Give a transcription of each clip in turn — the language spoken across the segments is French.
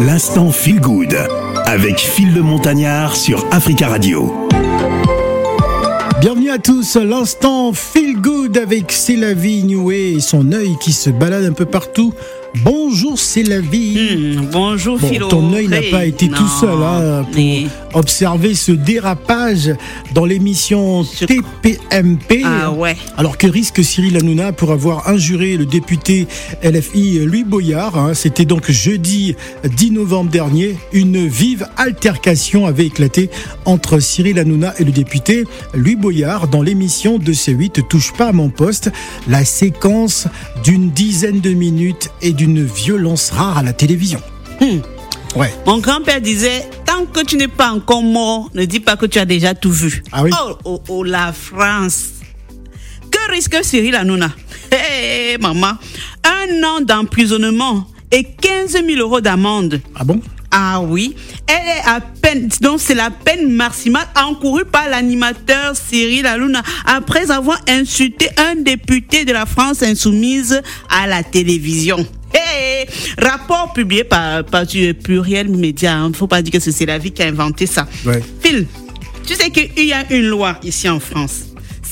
L'instant Feel Good avec Phil le Montagnard sur Africa Radio. Bienvenue à tous, l'instant Feel Good avec C'est la vie Neway et son œil qui se balade un peu partout Bonjour, c'est la vie. Hmm, bonjour, bon, Ton œil n'a pas été tout seul hein, pour observer ce dérapage dans l'émission TPMP. Ah ouais. Alors que risque Cyril Hanouna pour avoir injuré le député LFI Louis Boyard hein? C'était donc jeudi 10 novembre dernier. Une vive altercation avait éclaté entre Cyril Hanouna et le député Louis Boyard dans l'émission de C8 Touche pas à mon poste. La séquence d'une dizaine de minutes et d'une violence rare à la télévision. Hmm. Ouais. Mon grand-père disait tant que tu n'es pas encore mort, ne dis pas que tu as déjà tout vu. Ah oui. Oh, oh, oh la France. Que risque Cyril Hanouna? Hé, maman, un an d'emprisonnement et 15 000 euros d'amende. Ah bon? Ah oui, elle est à peine, donc c'est la peine maximale encourue par l'animateur Cyril Hanouna après avoir insulté un député de la France insoumise à la télévision. Hey, rapport publié par, par Pluriel Média. Il hein. ne faut pas dire que c'est la vie qui a inventé ça. Phil, tu sais qu'il y a une loi ici en France.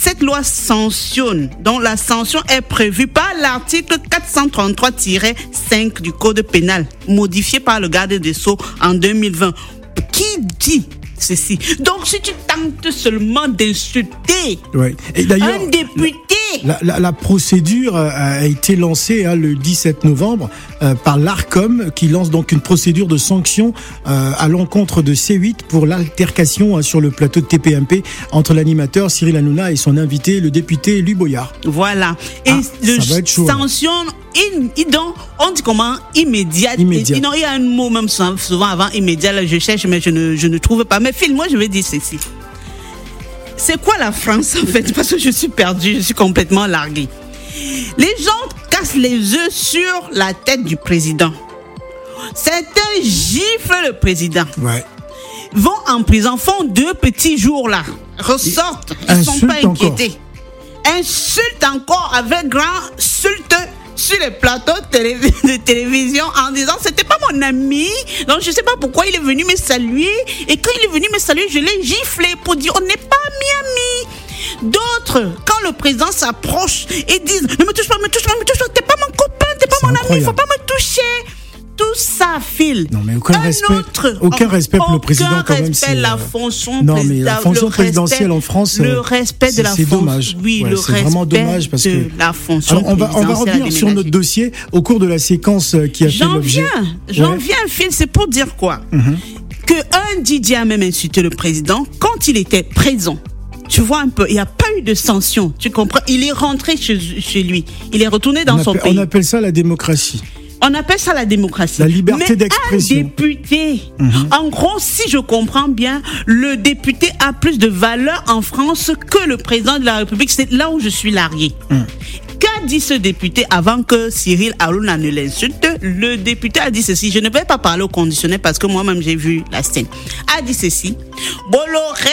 Cette loi sanctionne, dont la sanction est prévue par l'article 433-5 du Code pénal, modifié par le garde des Sceaux en 2020, qui dit ceci? Donc, si tu tentes seulement d'insulter un député, la, procédure a été lancée hein, le 17 novembre euh, par l'ARCOM qui lance donc une procédure de sanction euh, à l'encontre de C8 pour l'altercation hein, sur le plateau de TPMP entre l'animateur Cyril Hanouna et son invité, le député Louis Boyard. Voilà. Et ah, le sanction on dit comment immédiat. immédiat. il y a un mot même souvent avant immédiat, là, je cherche, mais je ne, je ne trouve pas. Mais Phil, moi, je vais dire ceci. C'est quoi la France en fait? Parce que je suis perdu, je suis complètement largué. Les gens cassent les œufs sur la tête du président. Certains giflent le président. Ouais. Vont en prison, font deux petits jours là, ressortent, ils ne sont pas inquiétés. Insultent encore avec grand sulte sur les plateaux de télévision en disant c'était pas mon ami. Donc je sais pas pourquoi il est venu me saluer. Et quand il est venu me saluer, je l'ai giflé pour dire on n'est pas ami-ami. D'autres, quand le président s'approche et disent ne me touche pas, me touche pas, me touche pas, t'es pas mon copain, t'es pas mon ami, faut pas me toucher tout ça file. Non, mais aucun respect. aucun respect pour le président quand même. Respect, la euh, fonction non, mais la fonction présidentielle en France. Le euh, respect de la fonction. C'est dommage. Oui, le c'est vraiment dommage parce que. La fonction on va, on va revenir sur notre dossier au cours de la séquence euh, qui a fait l'objet. J'en viens, j'en viens, Phil, c'est pour dire quoi? Mhm. Que un Didier a même insulté le président quand il était présent tu vois un peu, il n'y a pas eu de sanction, tu comprends? Il est rentré chez, chez lui, il est retourné dans son pays. On appelle ça la démocratie. On appelle ça la démocratie. La liberté d'expression. Un député, mhm. en gros, si je comprends bien, le député a plus de valeur en France que le président de la République. C'est là où je suis largué. Mhm. Qu'a dit ce député avant que Cyril Hanouna ne l'insulte? Le député a dit ceci. Je ne vais pas parler au conditionnel parce que moi-même j'ai vu la scène. A dit ceci. Bolloré,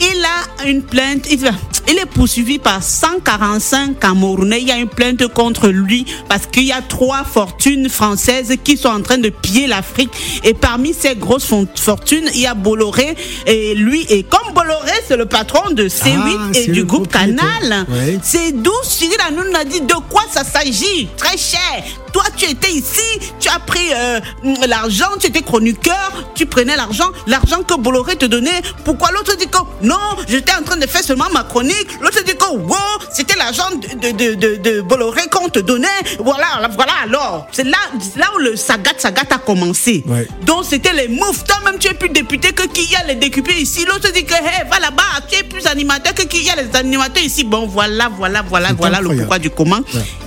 il a une plainte. Il, il est poursuivi par 145 Camerounais. Il y a une plainte contre lui parce qu'il y a trois fortunes françaises qui sont en train de piller l'Afrique. Et parmi ces grosses fortunes, il y a Bolloré. Et lui, et comme Bolloré, c'est le patron de C8 ah, et du groupe Canal, c'est d'où Cyril Hanouna dit de quoi ça s'agit? Très cher. Toi, tu étais ici, tu as pris euh, l'argent, tu étais chroniqueur, tu prenais l'argent, l'argent que Bolloré te donnait. Pourquoi l'autre dit que non, j'étais en train de faire seulement ma chronique. L'autre dit que wow, c'était l'argent de, de, de, de, Bolloré qu'on te donnait. Voilà, voilà alors. C'est là, là où le sagat sagat a commencé. Donc c'était les moufs. Toi-même, tu es plus député que qui y a les décupés ici. L'autre dit que hey, va là-bas, tu es plus animateur que qui y a les animateurs ici. Bon, voilà, voilà, voilà, voilà le pourquoi du comment.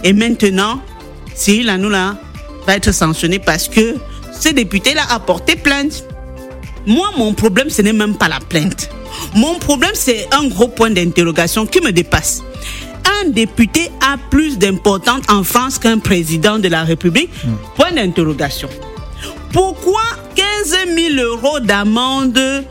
Et maintenant, Cyril Hanouna va être sanctionné parce que ce député-là a porté plainte. Moi, mon problème, ce n'est même pas la plainte. Mon problème, c'est un gros point d'interrogation qui me dépasse. Un député a plus d'importance en France qu'un président de la République? Hmm. Point d'interrogation. Pourquoi 15 000 euros d'amende euh,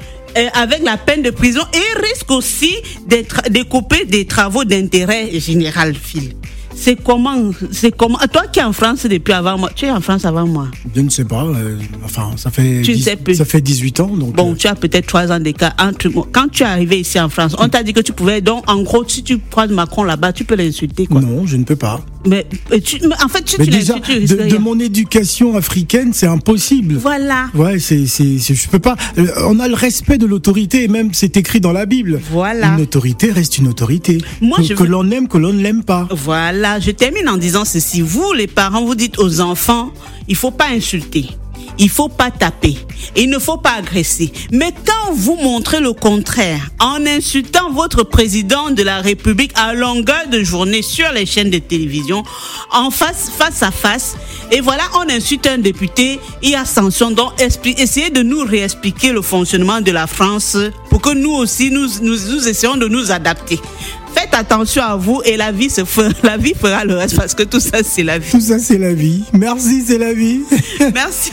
avec la peine de prison et risque aussi de couper des travaux d'intérêt général, Phil? C'est comment C'est comment Toi qui es en France depuis avant moi, tu es en France avant moi. Je ne sais pas. euh, enfin, ça fait, Tu ne 10 sais plus. ça fait 18 ans. Donc, Bon, euh, tu as peut-être trois ans d'écart entre. Quand tu es arrivé ici en France, on t'a dit que tu pouvais. Donc, en gros, si tu croises Macron là-bas, tu peux l'insulter, quoi. non, je ne peux pas. Mais, tu, en fait, si Mais tu déjà, tu de, mon éducation africaine, c'est impossible. Voilà. Ouais, c'est, c'est, je peux pas. euh, on a le respect de l'autorité, et même c'est écrit dans la Bible. Voilà. Une autorité reste une autorité. Moi, que je que veux- l'on aime, que l'on ne l'aime pas. Voilà, je termine en disant ceci. Vous, les parents, vous dites aux enfants, il faut pas insulter. Il faut pas taper. Il ne faut pas agresser. Mais quand vous montrez le contraire, en insultant votre président de la République à longueur de journée sur les chaînes de télévision, en face, face à face, et voilà, on insulte un député, il y a sanction. Donc, essayez de nous réexpliquer le fonctionnement de la France pour que nous aussi, nous, nous, nous essayons de nous adapter. Faites attention à vous et la vie se fera, la vie fera le reste parce que tout ça c'est la vie. Tout ça, c'est la vie. Merci, c'est la vie. Merci.